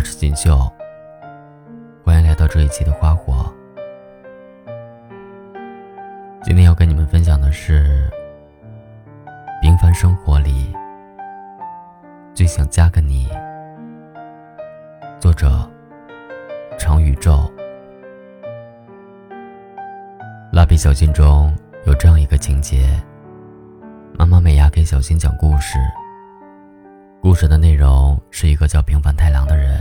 我是锦绣，欢迎来到这一期的花火。今天要跟你们分享的是《平凡生活里最想加个你》，作者长宇宙。蜡笔小新中有这样一个情节：妈妈美伢给小新讲故事。故事的内容是一个叫平凡太郎的人，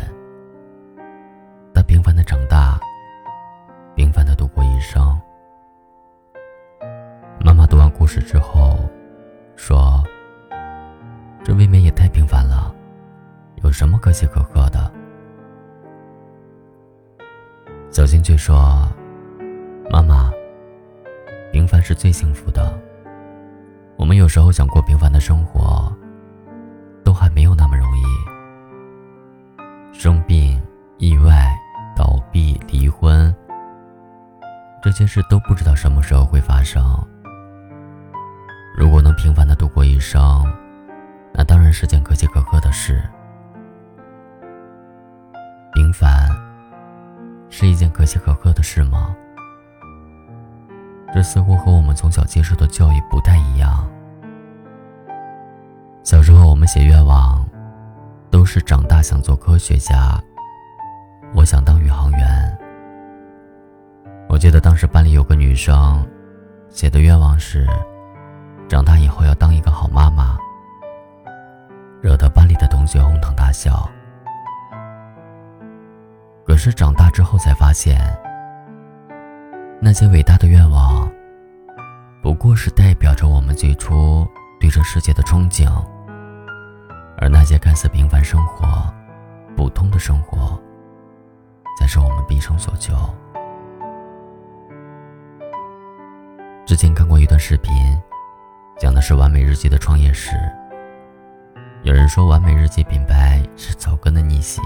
长大，平凡的度过一生。妈妈读完故事之后，说：“这未免也太平凡了，有什么可喜可贺的？”小新却说：“妈妈，平凡是最幸福的。我们有时候想过平凡的生活。”这些事都不知道什么时候会发生。如果能平凡的度过一生，那当然是件可喜可贺的事。平凡是一件可喜可贺的事吗？这似乎和我们从小接受的教育不太一样。小时候，我们写愿望，都是长大想做科学家，我想当宇航员。我记得当时班里有个女生，写的愿望是，长大以后要当一个好妈妈，惹得班里的同学哄堂大笑。可是长大之后才发现，那些伟大的愿望，不过是代表着我们最初对这世界的憧憬。而那些看似平凡生活、普通的生活，才是我们毕生所求。之前看过一段视频，讲的是完美日记的创业史。有人说，完美日记品牌是草根的逆袭，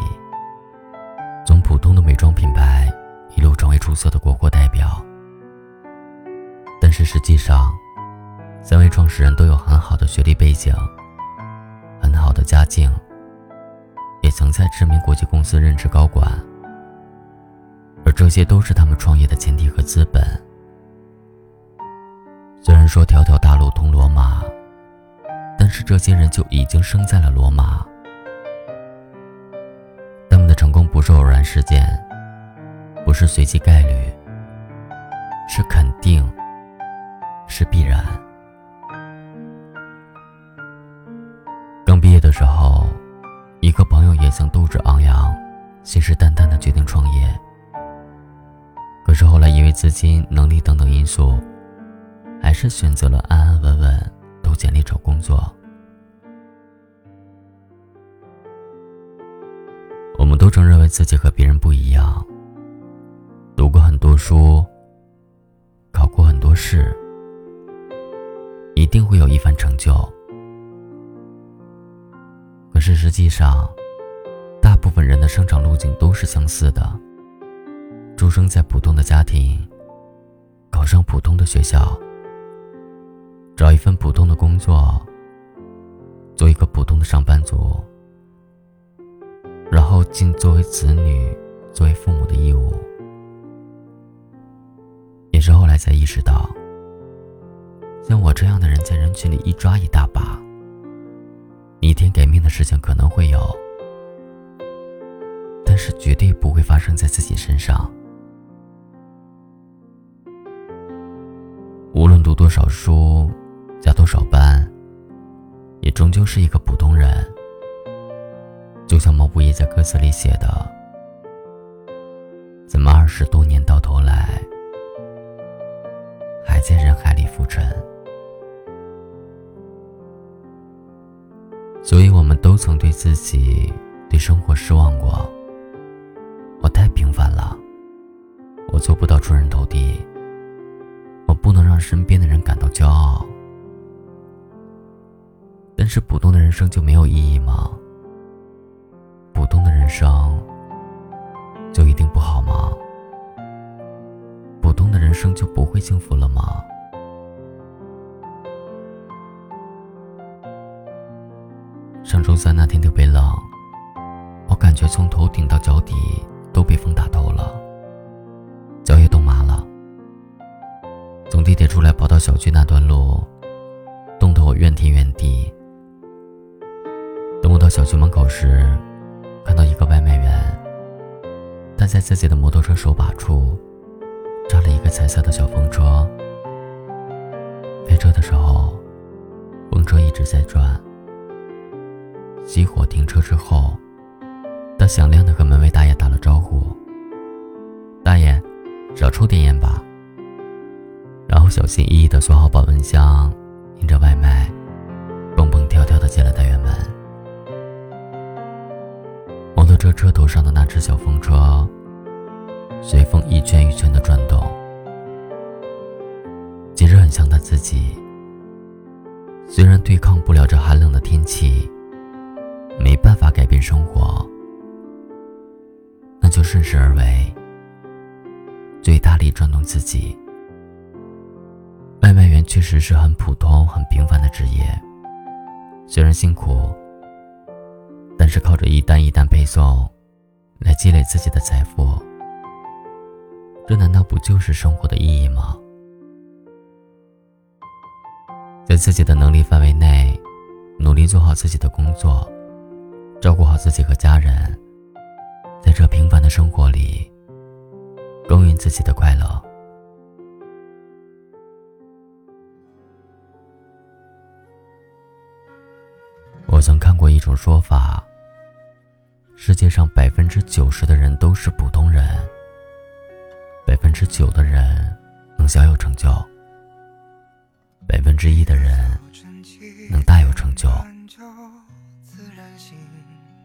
从普通的美妆品牌一路成为出色的国货代表。但是实际上，三位创始人都有很好的学历背景。很好的家境，也曾在知名国际公司任职高管，而这些都是他们创业的前提和资本。虽然说条条大路通罗马，但是这些人就已经生在了罗马。他们的成功不是偶然事件，不是随机概率，是肯定，是必然。刚毕业的时候，一个朋友也曾斗志昂扬、信誓旦旦的决定创业。可是后来因为资金、能力等等因素，还是选择了安安稳稳投简历找工作。我们都曾认为自己和别人不一样，读过很多书，考过很多试，一定会有一番成就。可是实际上，大部分人的生长路径都是相似的。出生在普通的家庭，考上普通的学校，找一份普通的工作，做一个普通的上班族，然后尽作为子女、作为父母的义务。也是后来才意识到，像我这样的人，在人群里一抓一大把。逆天改命的事情可能会有，但是绝对不会发生在自己身上。无论读多少书，加多少班，也终究是一个普通人。就像毛不易在歌词里写的：“怎么二十多年到头来，还在人海里浮沉？”所以，我们都曾对自己、对生活失望过。我太平凡了，我做不到出人头地，我不能让身边的人感到骄傲。但是，普通的人生就没有意义吗？普通的人生就一定不好吗？普通的人生就不会幸福了吗？上周三那天特别冷，我感觉从头顶到脚底都被风打透了，脚也冻麻了。从地铁出来跑到小区那段路，冻得我怨天怨地。到小区门口时，看到一个外卖员，他在自己的摩托车手把处扎了一个彩色的小风车。开车的时候，风车一直在转。熄火停车之后，他响亮的和门卫大爷打了招呼：“大爷，少抽点烟吧。”然后小心翼翼的锁好保温箱，拎着外卖，蹦蹦跳跳的进了单元门。这车车头上的那只小风车，随风一圈一圈的转动。其实很像他自己，虽然对抗不了这寒冷的天气，没办法改变生活，那就顺势而为，最大力转动自己。外卖员确实是很普通、很平凡的职业，虽然辛苦，但是靠着一单一单配送，来积累自己的财富，这难道不就是生活的意义吗？在自己的能力范围内，努力做好自己的工作，照顾好自己和家人，在这平凡的生活里，耕耘自己的快乐。我曾看过一种说法：世界上百分之九十的人都是普通人，百分之九的人能小有成就，百分之一的人能大有成就。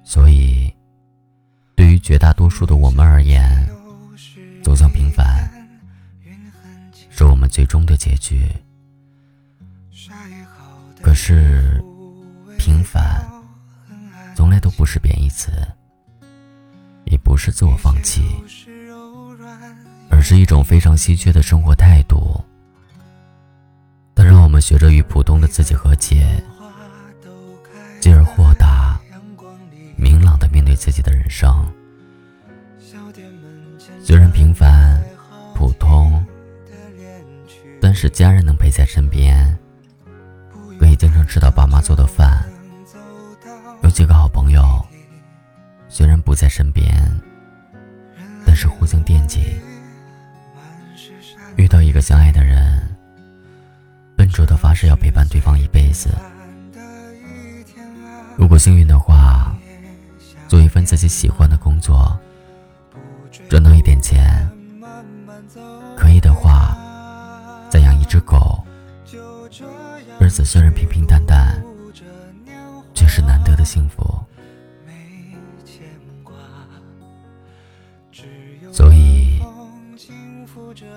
所以，对于绝大多数的我们而言，走向平凡是我们最终的结局。可是。平凡，从来都不是贬义词，是自我放弃，而是一种非常稀缺的生活态度。它让我们学着与普通的自己和解，进而豁达、明朗的面对自己的人生。虽然平凡、普通，但是家人能陪在身边，可以经常吃到爸妈做的饭。有几个好朋友，虽然不在身边，曾惦记。遇到一个相爱的人，笨拙的发誓要陪伴对方一辈子。如果幸运的话，做一份自己喜欢的工作，赚到一点钱。可以的话，再养一只狗。日子虽然平平淡淡。却是难得的幸福，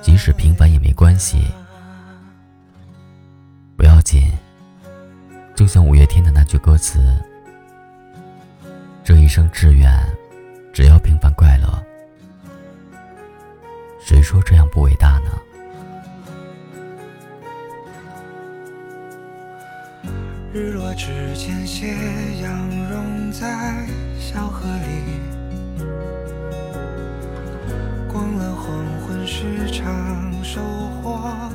即使平凡也没关系，不要紧。就像五月天的那句歌词：“这一生志愿，只要平凡快乐。”谁说这样不伟大呢？日落之前，斜阳融在小河里。黄昏时，常收获。